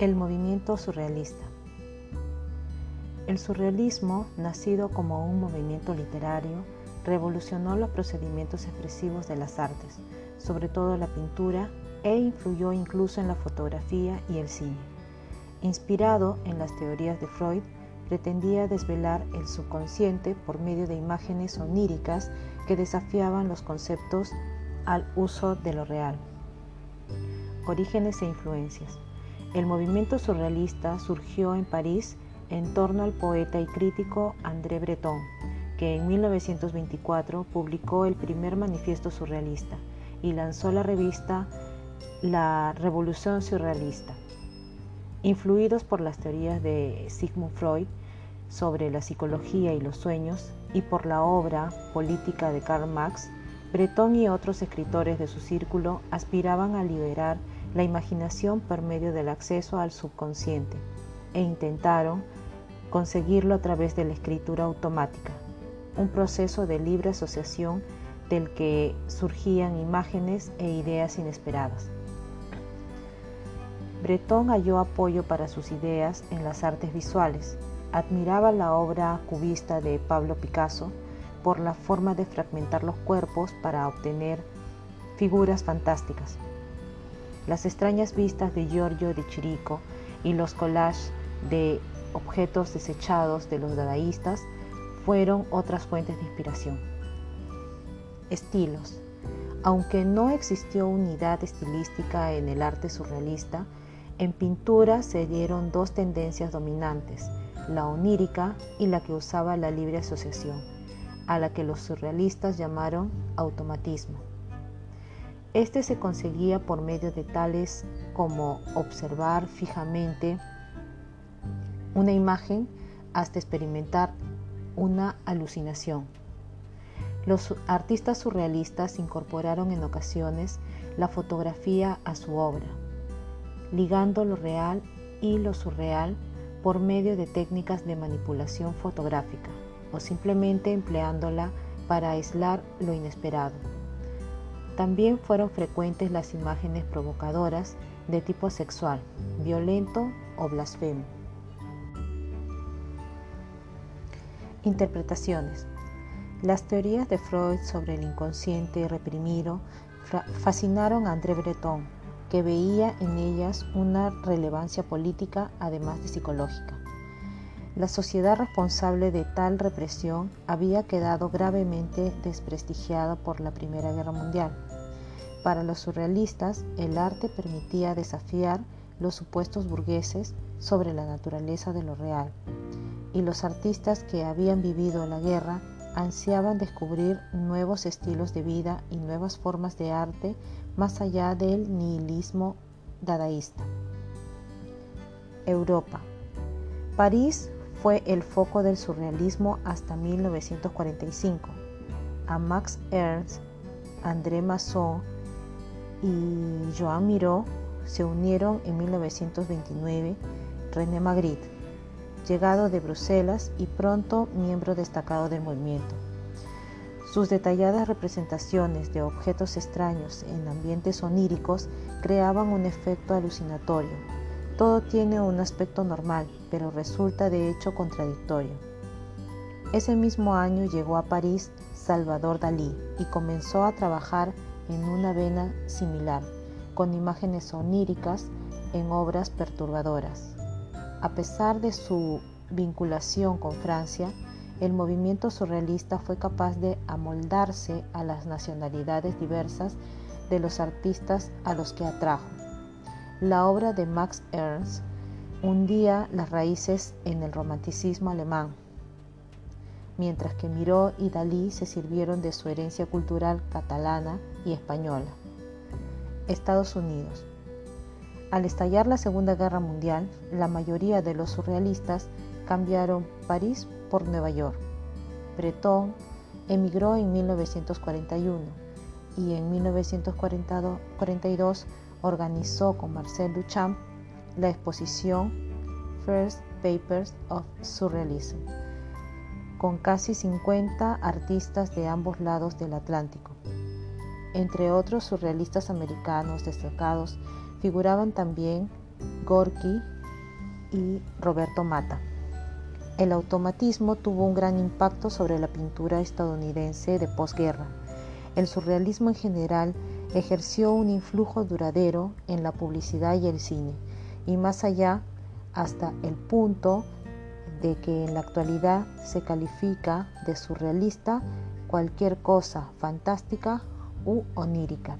El movimiento surrealista. El surrealismo, nacido como un movimiento literario, revolucionó los procedimientos expresivos de las artes, sobre todo la pintura, e influyó incluso en la fotografía y el cine. Inspirado en las teorías de Freud, pretendía desvelar el subconsciente por medio de imágenes oníricas que desafiaban los conceptos al uso de lo real. Orígenes e influencias. El movimiento surrealista surgió en París en torno al poeta y crítico André Breton, que en 1924 publicó el primer manifiesto surrealista y lanzó la revista La Revolución Surrealista. Influidos por las teorías de Sigmund Freud sobre la psicología y los sueños y por la obra política de Karl Marx, Breton y otros escritores de su círculo aspiraban a liberar la imaginación por medio del acceso al subconsciente e intentaron conseguirlo a través de la escritura automática, un proceso de libre asociación del que surgían imágenes e ideas inesperadas. Breton halló apoyo para sus ideas en las artes visuales. Admiraba la obra cubista de Pablo Picasso por la forma de fragmentar los cuerpos para obtener figuras fantásticas. Las extrañas vistas de Giorgio de Chirico y los collages de objetos desechados de los dadaístas fueron otras fuentes de inspiración. Estilos. Aunque no existió unidad estilística en el arte surrealista, en pintura se dieron dos tendencias dominantes, la onírica y la que usaba la libre asociación, a la que los surrealistas llamaron automatismo. Este se conseguía por medio de tales como observar fijamente una imagen hasta experimentar una alucinación. Los artistas surrealistas incorporaron en ocasiones la fotografía a su obra, ligando lo real y lo surreal por medio de técnicas de manipulación fotográfica o simplemente empleándola para aislar lo inesperado. También fueron frecuentes las imágenes provocadoras de tipo sexual, violento o blasfemo. Interpretaciones. Las teorías de Freud sobre el inconsciente reprimido fascinaron a André Breton, que veía en ellas una relevancia política además de psicológica. La sociedad responsable de tal represión había quedado gravemente desprestigiada por la Primera Guerra Mundial. Para los surrealistas, el arte permitía desafiar los supuestos burgueses sobre la naturaleza de lo real, y los artistas que habían vivido la guerra ansiaban descubrir nuevos estilos de vida y nuevas formas de arte más allá del nihilismo dadaísta. Europa. París fue el foco del surrealismo hasta 1945. A Max Ernst, André Masson y Joan Miró se unieron en 1929 René Magritte llegado de Bruselas y pronto miembro destacado del movimiento. Sus detalladas representaciones de objetos extraños en ambientes oníricos creaban un efecto alucinatorio. Todo tiene un aspecto normal, pero resulta de hecho contradictorio. Ese mismo año llegó a París Salvador Dalí y comenzó a trabajar en una vena similar, con imágenes oníricas en obras perturbadoras. A pesar de su vinculación con Francia, el movimiento surrealista fue capaz de amoldarse a las nacionalidades diversas de los artistas a los que atrajo. La obra de Max Ernst hundía las raíces en el romanticismo alemán, mientras que Miró y Dalí se sirvieron de su herencia cultural catalana y española. Estados Unidos. Al estallar la Segunda Guerra Mundial, la mayoría de los surrealistas cambiaron París por Nueva York. Breton emigró en 1941 y en 1942 organizó con Marcel Duchamp la exposición First Papers of Surrealism, con casi 50 artistas de ambos lados del Atlántico. Entre otros surrealistas americanos destacados figuraban también Gorky y Roberto Mata. El automatismo tuvo un gran impacto sobre la pintura estadounidense de posguerra. El surrealismo en general ejerció un influjo duradero en la publicidad y el cine, y más allá hasta el punto de que en la actualidad se califica de surrealista cualquier cosa fantástica u onírica.